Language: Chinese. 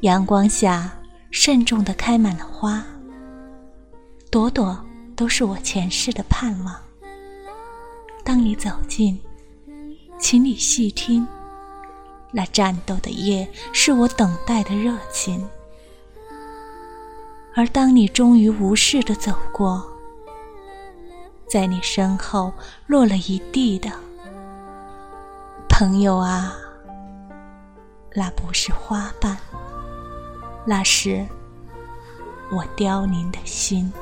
阳光下，慎重地开满了花，朵朵都是我前世的盼望。当你走近，请你细听，那战斗的夜是我等待的热情。而当你终于无视的走过，在你身后落了一地的朋友啊，那不是花瓣。那是我凋零的心。